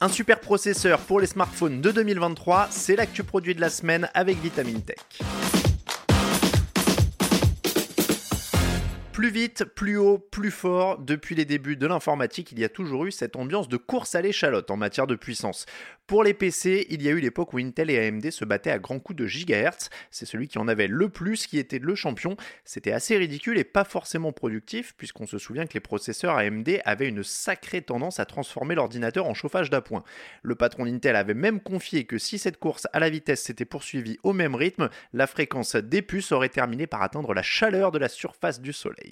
Un super processeur pour les smartphones de 2023, c'est l'actu produit de la semaine avec Vitamine Tech. Plus vite, plus haut, plus fort, depuis les débuts de l'informatique, il y a toujours eu cette ambiance de course à l'échalote en matière de puissance. Pour les PC, il y a eu l'époque où Intel et AMD se battaient à grands coups de gigahertz. C'est celui qui en avait le plus qui était le champion. C'était assez ridicule et pas forcément productif, puisqu'on se souvient que les processeurs AMD avaient une sacrée tendance à transformer l'ordinateur en chauffage d'appoint. Le patron d'Intel avait même confié que si cette course à la vitesse s'était poursuivie au même rythme, la fréquence des puces aurait terminé par atteindre la chaleur de la surface du Soleil.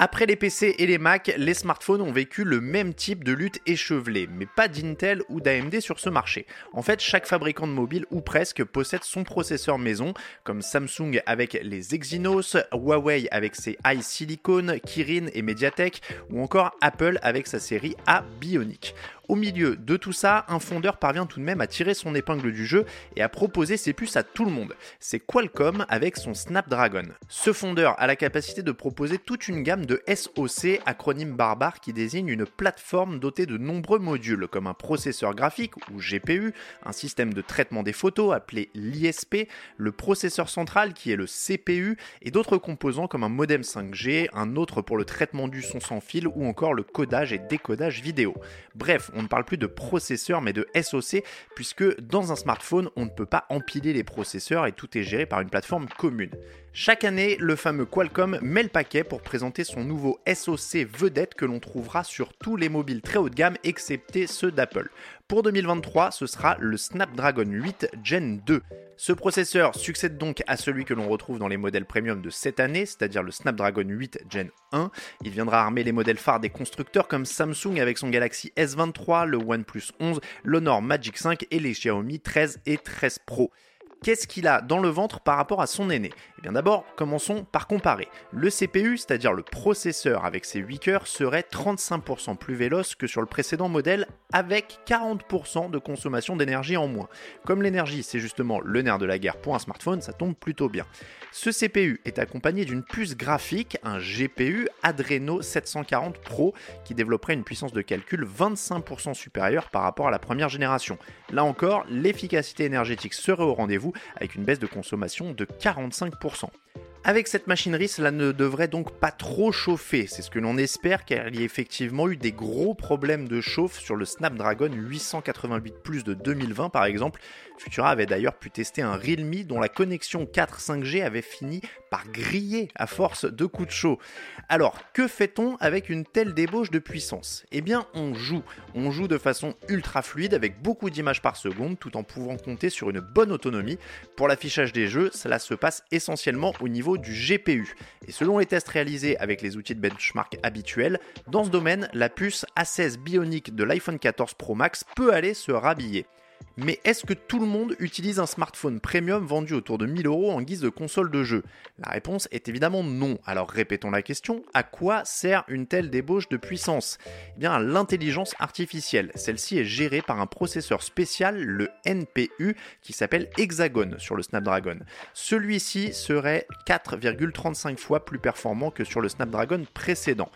Après les PC et les Mac, les smartphones ont vécu le même type de lutte échevelée, mais pas d'Intel ou d'AMD sur ce marché. En fait, chaque fabricant de mobile ou presque possède son processeur maison, comme Samsung avec les Exynos, Huawei avec ses iSilicon, Kirin et Mediatek, ou encore Apple avec sa série A Bionic. Au milieu de tout ça, un fondeur parvient tout de même à tirer son épingle du jeu et à proposer ses puces à tout le monde. C'est Qualcomm avec son Snapdragon. Ce fondeur a la capacité de proposer toute une gamme de SoC, acronyme barbare qui désigne une plateforme dotée de nombreux modules comme un processeur graphique ou GPU, un système de traitement des photos appelé l'ISP, le processeur central qui est le CPU et d'autres composants comme un modem 5G, un autre pour le traitement du son sans fil ou encore le codage et décodage vidéo. Bref, on ne parle plus de processeur mais de SoC, puisque dans un smartphone, on ne peut pas empiler les processeurs et tout est géré par une plateforme commune. Chaque année, le fameux Qualcomm met le paquet pour présenter son nouveau SoC vedette que l'on trouvera sur tous les mobiles très haut de gamme excepté ceux d'Apple. Pour 2023, ce sera le Snapdragon 8 Gen 2. Ce processeur succède donc à celui que l'on retrouve dans les modèles premium de cette année, c'est-à-dire le Snapdragon 8 Gen 1. Il viendra armer les modèles phares des constructeurs comme Samsung avec son Galaxy S23, le OnePlus 11, l'Honor Magic 5 et les Xiaomi 13 et 13 Pro. Qu'est-ce qu'il a dans le ventre par rapport à son aîné? Eh bien d'abord, commençons par comparer. Le CPU, c'est-à-dire le processeur avec ses 8 cœurs, serait 35% plus véloce que sur le précédent modèle avec 40% de consommation d'énergie en moins. Comme l'énergie, c'est justement le nerf de la guerre pour un smartphone, ça tombe plutôt bien. Ce CPU est accompagné d'une puce graphique, un GPU Adreno 740 Pro, qui développerait une puissance de calcul 25% supérieure par rapport à la première génération. Là encore, l'efficacité énergétique serait au rendez-vous avec une baisse de consommation de 45%. Avec cette machinerie, cela ne devrait donc pas trop chauffer, c'est ce que l'on espère car il y a effectivement eu des gros problèmes de chauffe sur le Snapdragon 888 Plus de 2020 par exemple. Futura avait d'ailleurs pu tester un Realme dont la connexion 4 5G avait fini par griller à force de coups de chaud. Alors, que fait-on avec une telle débauche de puissance? Eh bien, on joue. On joue de façon ultra fluide avec beaucoup d'images par seconde tout en pouvant compter sur une bonne autonomie. Pour l'affichage des jeux, cela se passe essentiellement au niveau du GPU. Et selon les tests réalisés avec les outils de benchmark habituels, dans ce domaine, la puce A16 Bionic de l'iPhone 14 Pro Max peut aller se rhabiller. Mais est-ce que tout le monde utilise un smartphone premium vendu autour de 1000 euros en guise de console de jeu? La réponse est évidemment non. Alors répétons la question, à quoi sert une telle débauche de puissance? Eh bien à l'intelligence artificielle. Celle-ci est gérée par un processeur spécial, le NPU, qui s'appelle Hexagon sur le Snapdragon. Celui-ci serait 4,35 fois plus performant que sur le Snapdragon précédent.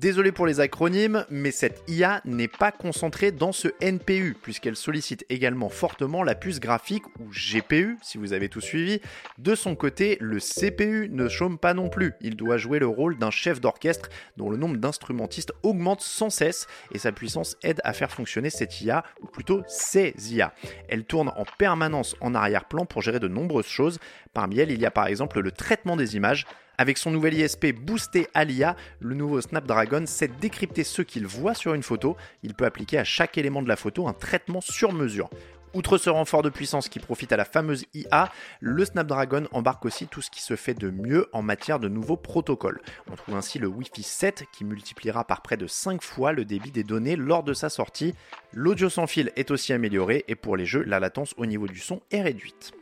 Désolé pour les acronymes, mais cette IA n'est pas concentrée dans ce NPU, puisqu'elle sollicite également fortement la puce graphique, ou GPU, si vous avez tout suivi. De son côté, le CPU ne chôme pas non plus. Il doit jouer le rôle d'un chef d'orchestre dont le nombre d'instrumentistes augmente sans cesse, et sa puissance aide à faire fonctionner cette IA, ou plutôt ces IA. Elle tourne en permanence en arrière-plan pour gérer de nombreuses choses. Parmi elles, il y a par exemple le traitement des images, avec son nouvel ISP boosté à l'IA, le nouveau Snapdragon sait décrypter ce qu'il voit sur une photo. Il peut appliquer à chaque élément de la photo un traitement sur mesure. Outre ce renfort de puissance qui profite à la fameuse IA, le Snapdragon embarque aussi tout ce qui se fait de mieux en matière de nouveaux protocoles. On trouve ainsi le Wi-Fi 7 qui multipliera par près de 5 fois le débit des données lors de sa sortie. L'audio sans fil est aussi amélioré et pour les jeux, la latence au niveau du son est réduite.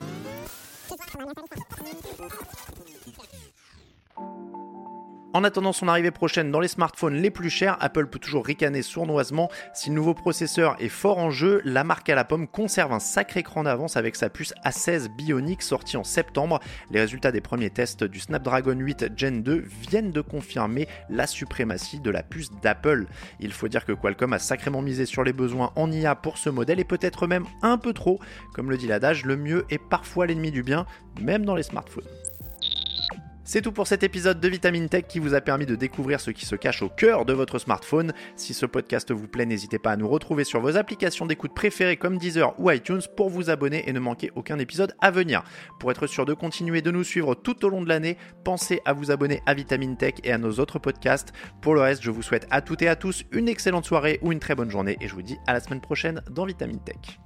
En attendant son arrivée prochaine dans les smartphones les plus chers, Apple peut toujours ricaner sournoisement. Si le nouveau processeur est fort en jeu, la marque à la pomme conserve un sacré cran d'avance avec sa puce A16 Bionic sortie en septembre. Les résultats des premiers tests du Snapdragon 8 Gen 2 viennent de confirmer la suprématie de la puce d'Apple. Il faut dire que Qualcomm a sacrément misé sur les besoins en IA pour ce modèle et peut-être même un peu trop. Comme le dit l'adage, le mieux est parfois l'ennemi du bien, même dans les smartphones. C'est tout pour cet épisode de Vitamine Tech qui vous a permis de découvrir ce qui se cache au cœur de votre smartphone. Si ce podcast vous plaît, n'hésitez pas à nous retrouver sur vos applications d'écoute préférées comme Deezer ou iTunes pour vous abonner et ne manquer aucun épisode à venir. Pour être sûr de continuer de nous suivre tout au long de l'année, pensez à vous abonner à Vitamine Tech et à nos autres podcasts. Pour le reste, je vous souhaite à toutes et à tous une excellente soirée ou une très bonne journée et je vous dis à la semaine prochaine dans Vitamine Tech.